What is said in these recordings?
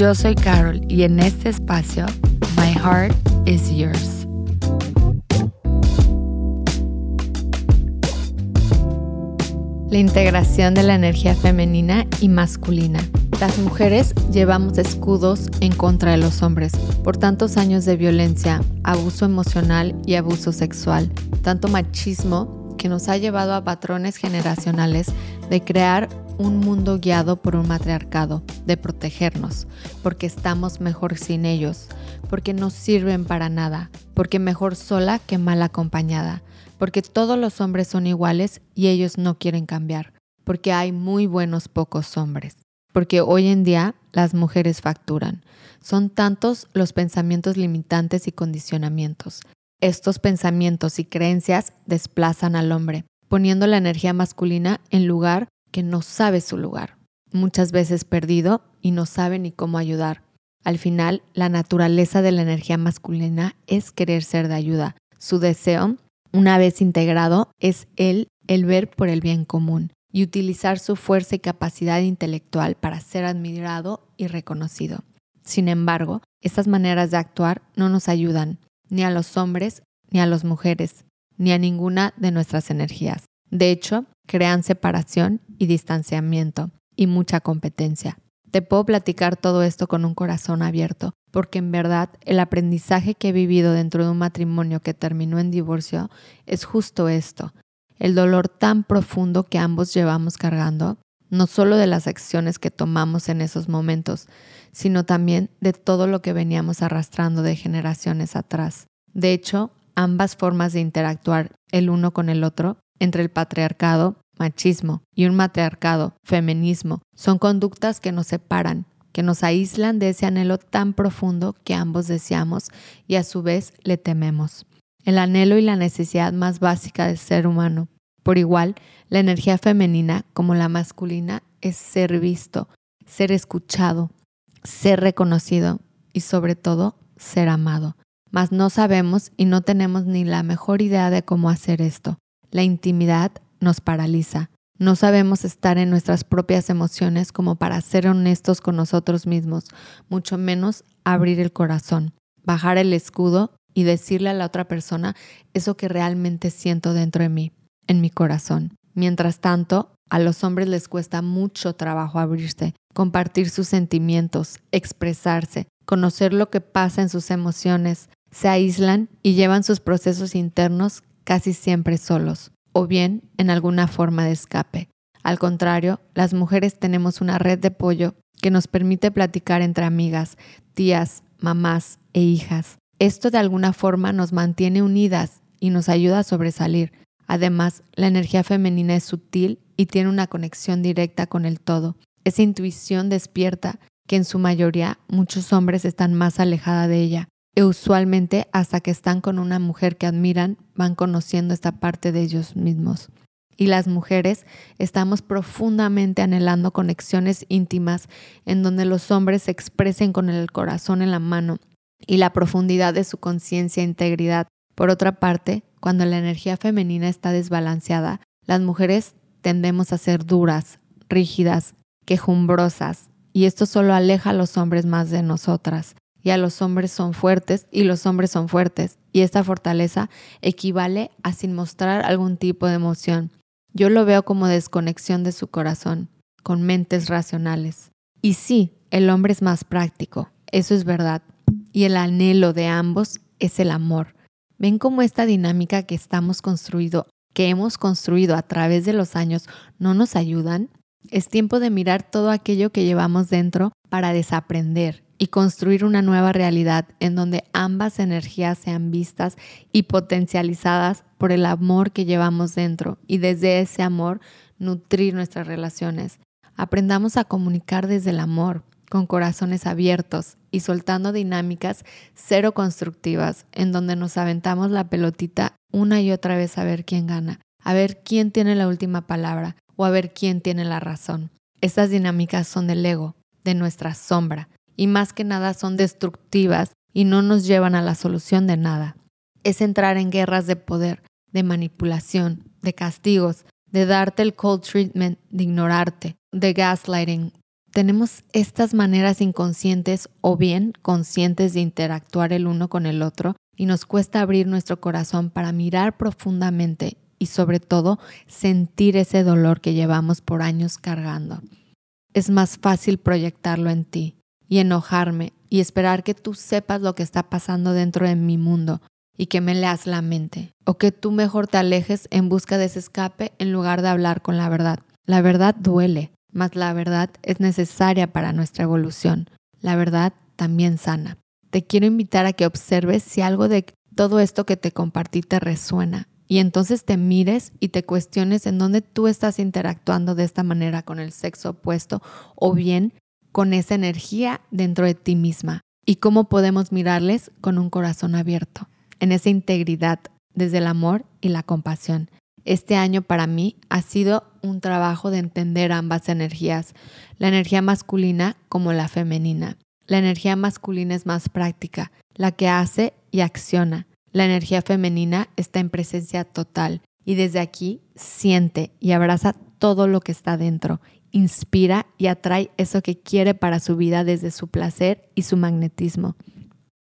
Yo soy Carol y en este espacio, My Heart is Yours. La integración de la energía femenina y masculina. Las mujeres llevamos escudos en contra de los hombres por tantos años de violencia, abuso emocional y abuso sexual, tanto machismo que nos ha llevado a patrones generacionales de crear un mundo guiado por un matriarcado, de protegernos, porque estamos mejor sin ellos, porque no sirven para nada, porque mejor sola que mal acompañada, porque todos los hombres son iguales y ellos no quieren cambiar, porque hay muy buenos pocos hombres, porque hoy en día las mujeres facturan. Son tantos los pensamientos limitantes y condicionamientos. Estos pensamientos y creencias desplazan al hombre, poniendo la energía masculina en lugar que no sabe su lugar, muchas veces perdido y no sabe ni cómo ayudar. Al final, la naturaleza de la energía masculina es querer ser de ayuda. Su deseo una vez integrado, es él el ver por el bien común y utilizar su fuerza y capacidad intelectual para ser admirado y reconocido. Sin embargo, estas maneras de actuar no nos ayudan ni a los hombres, ni a las mujeres, ni a ninguna de nuestras energías. De hecho, crean separación y distanciamiento y mucha competencia. Te puedo platicar todo esto con un corazón abierto, porque en verdad el aprendizaje que he vivido dentro de un matrimonio que terminó en divorcio es justo esto, el dolor tan profundo que ambos llevamos cargando, no solo de las acciones que tomamos en esos momentos, sino también de todo lo que veníamos arrastrando de generaciones atrás. De hecho, ambas formas de interactuar el uno con el otro, entre el patriarcado machismo y un matriarcado, feminismo, son conductas que nos separan, que nos aíslan de ese anhelo tan profundo que ambos deseamos y a su vez le tememos. El anhelo y la necesidad más básica del ser humano. Por igual, la energía femenina como la masculina es ser visto, ser escuchado, ser reconocido y sobre todo ser amado. Mas no sabemos y no tenemos ni la mejor idea de cómo hacer esto. La intimidad nos paraliza. No sabemos estar en nuestras propias emociones como para ser honestos con nosotros mismos, mucho menos abrir el corazón, bajar el escudo y decirle a la otra persona eso que realmente siento dentro de mí, en mi corazón. Mientras tanto, a los hombres les cuesta mucho trabajo abrirse, compartir sus sentimientos, expresarse, conocer lo que pasa en sus emociones, se aíslan y llevan sus procesos internos casi siempre solos o bien en alguna forma de escape. Al contrario, las mujeres tenemos una red de apoyo que nos permite platicar entre amigas, tías, mamás e hijas. Esto de alguna forma nos mantiene unidas y nos ayuda a sobresalir. Además, la energía femenina es sutil y tiene una conexión directa con el todo. Esa intuición despierta que en su mayoría muchos hombres están más alejada de ella usualmente hasta que están con una mujer que admiran van conociendo esta parte de ellos mismos. Y las mujeres estamos profundamente anhelando conexiones íntimas en donde los hombres se expresen con el corazón en la mano y la profundidad de su conciencia e integridad. Por otra parte, cuando la energía femenina está desbalanceada, las mujeres tendemos a ser duras, rígidas, quejumbrosas, y esto solo aleja a los hombres más de nosotras y a los hombres son fuertes y los hombres son fuertes. Y esta fortaleza equivale a sin mostrar algún tipo de emoción. Yo lo veo como desconexión de su corazón, con mentes racionales. Y sí, el hombre es más práctico, eso es verdad. Y el anhelo de ambos es el amor. ¿Ven cómo esta dinámica que estamos construido, que hemos construido a través de los años, no nos ayudan? Es tiempo de mirar todo aquello que llevamos dentro para desaprender y construir una nueva realidad en donde ambas energías sean vistas y potencializadas por el amor que llevamos dentro y desde ese amor nutrir nuestras relaciones. Aprendamos a comunicar desde el amor, con corazones abiertos y soltando dinámicas cero constructivas en donde nos aventamos la pelotita una y otra vez a ver quién gana, a ver quién tiene la última palabra o a ver quién tiene la razón. Estas dinámicas son del ego, de nuestra sombra, y más que nada son destructivas y no nos llevan a la solución de nada. Es entrar en guerras de poder, de manipulación, de castigos, de darte el cold treatment, de ignorarte, de gaslighting. Tenemos estas maneras inconscientes o bien conscientes de interactuar el uno con el otro y nos cuesta abrir nuestro corazón para mirar profundamente y sobre todo sentir ese dolor que llevamos por años cargando. Es más fácil proyectarlo en ti y enojarme y esperar que tú sepas lo que está pasando dentro de mi mundo y que me leas la mente, o que tú mejor te alejes en busca de ese escape en lugar de hablar con la verdad. La verdad duele, mas la verdad es necesaria para nuestra evolución. La verdad también sana. Te quiero invitar a que observes si algo de todo esto que te compartí te resuena y entonces te mires y te cuestiones en dónde tú estás interactuando de esta manera con el sexo opuesto o bien con esa energía dentro de ti misma y cómo podemos mirarles con un corazón abierto en esa integridad desde el amor y la compasión. Este año para mí ha sido un trabajo de entender ambas energías, la energía masculina como la femenina. La energía masculina es más práctica, la que hace y acciona. La energía femenina está en presencia total y desde aquí siente y abraza todo lo que está dentro, inspira y atrae eso que quiere para su vida desde su placer y su magnetismo.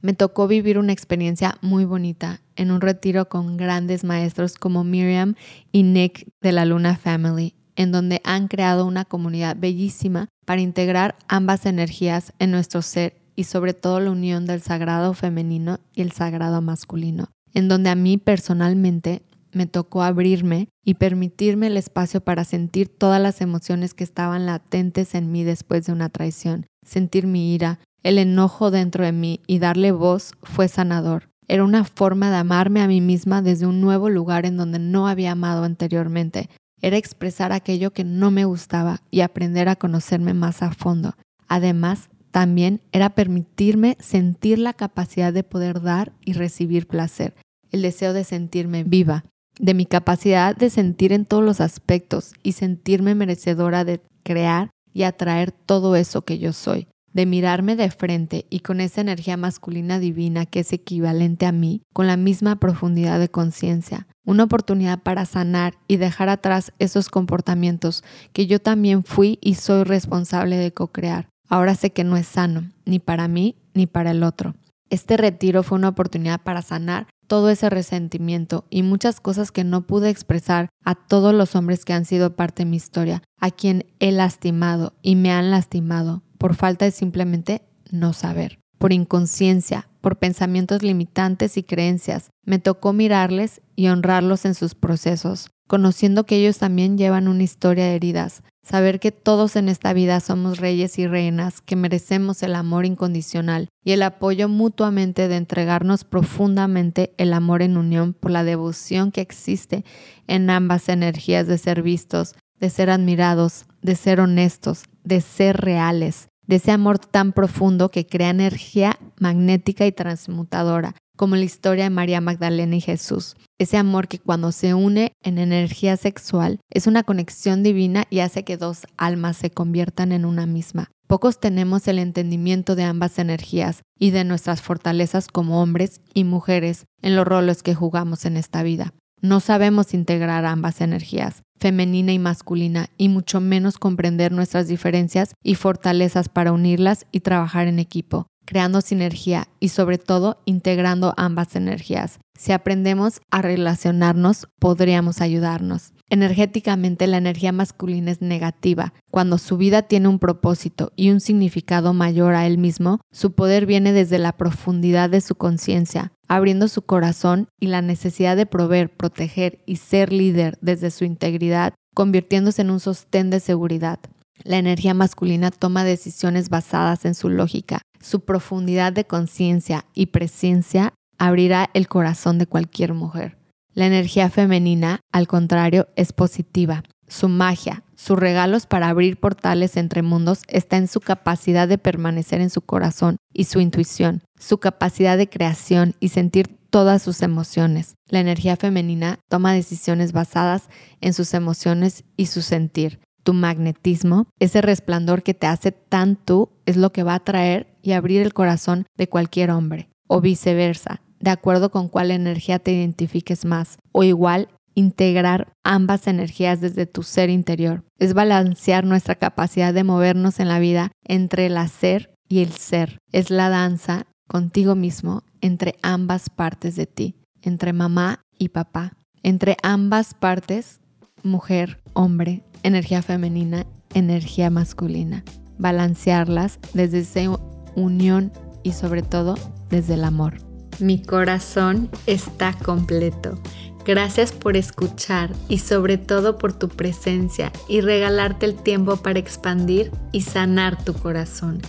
Me tocó vivir una experiencia muy bonita en un retiro con grandes maestros como Miriam y Nick de la Luna Family, en donde han creado una comunidad bellísima para integrar ambas energías en nuestro ser y sobre todo la unión del sagrado femenino y el sagrado masculino, en donde a mí personalmente me tocó abrirme y permitirme el espacio para sentir todas las emociones que estaban latentes en mí después de una traición, sentir mi ira, el enojo dentro de mí y darle voz fue sanador. Era una forma de amarme a mí misma desde un nuevo lugar en donde no había amado anteriormente. Era expresar aquello que no me gustaba y aprender a conocerme más a fondo. Además, también era permitirme sentir la capacidad de poder dar y recibir placer, el deseo de sentirme viva, de mi capacidad de sentir en todos los aspectos y sentirme merecedora de crear y atraer todo eso que yo soy de mirarme de frente y con esa energía masculina divina que es equivalente a mí, con la misma profundidad de conciencia. Una oportunidad para sanar y dejar atrás esos comportamientos que yo también fui y soy responsable de co-crear. Ahora sé que no es sano, ni para mí ni para el otro. Este retiro fue una oportunidad para sanar todo ese resentimiento y muchas cosas que no pude expresar a todos los hombres que han sido parte de mi historia, a quien he lastimado y me han lastimado, por falta de simplemente no saber, por inconsciencia, por pensamientos limitantes y creencias. Me tocó mirarles y honrarlos en sus procesos, conociendo que ellos también llevan una historia de heridas, saber que todos en esta vida somos reyes y reinas, que merecemos el amor incondicional y el apoyo mutuamente de entregarnos profundamente el amor en unión por la devoción que existe en ambas energías de ser vistos, de ser admirados, de ser honestos, de ser reales, de ese amor tan profundo que crea energía magnética y transmutadora, como la historia de María Magdalena y Jesús. Ese amor que cuando se une en energía sexual es una conexión divina y hace que dos almas se conviertan en una misma. Pocos tenemos el entendimiento de ambas energías y de nuestras fortalezas como hombres y mujeres en los roles que jugamos en esta vida. No sabemos integrar ambas energías, femenina y masculina, y mucho menos comprender nuestras diferencias y fortalezas para unirlas y trabajar en equipo, creando sinergia y sobre todo integrando ambas energías. Si aprendemos a relacionarnos, podríamos ayudarnos. Energéticamente la energía masculina es negativa. Cuando su vida tiene un propósito y un significado mayor a él mismo, su poder viene desde la profundidad de su conciencia, abriendo su corazón y la necesidad de proveer, proteger y ser líder desde su integridad, convirtiéndose en un sostén de seguridad. La energía masculina toma decisiones basadas en su lógica. Su profundidad de conciencia y presencia abrirá el corazón de cualquier mujer. La energía femenina, al contrario, es positiva. Su magia, Sus regalos para abrir portales entre mundos está en su capacidad de permanecer en su corazón y su intuición, su capacidad de creación y sentir todas sus emociones. La energía femenina toma decisiones basadas en sus emociones y su sentir. Tu magnetismo, ese resplandor que te hace tan tú, es lo que va a atraer y abrir el corazón de cualquier hombre. O viceversa, de acuerdo con cuál energía te identifiques más. O igual, integrar ambas energías desde tu ser interior. Es balancear nuestra capacidad de movernos en la vida entre el hacer y el ser. Es la danza contigo mismo entre ambas partes de ti, entre mamá y papá, entre ambas partes, mujer, hombre, energía femenina, energía masculina. Balancearlas desde esa unión y sobre todo desde el amor. Mi corazón está completo. Gracias por escuchar y sobre todo por tu presencia y regalarte el tiempo para expandir y sanar tu corazón.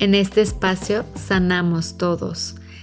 En este espacio sanamos todos.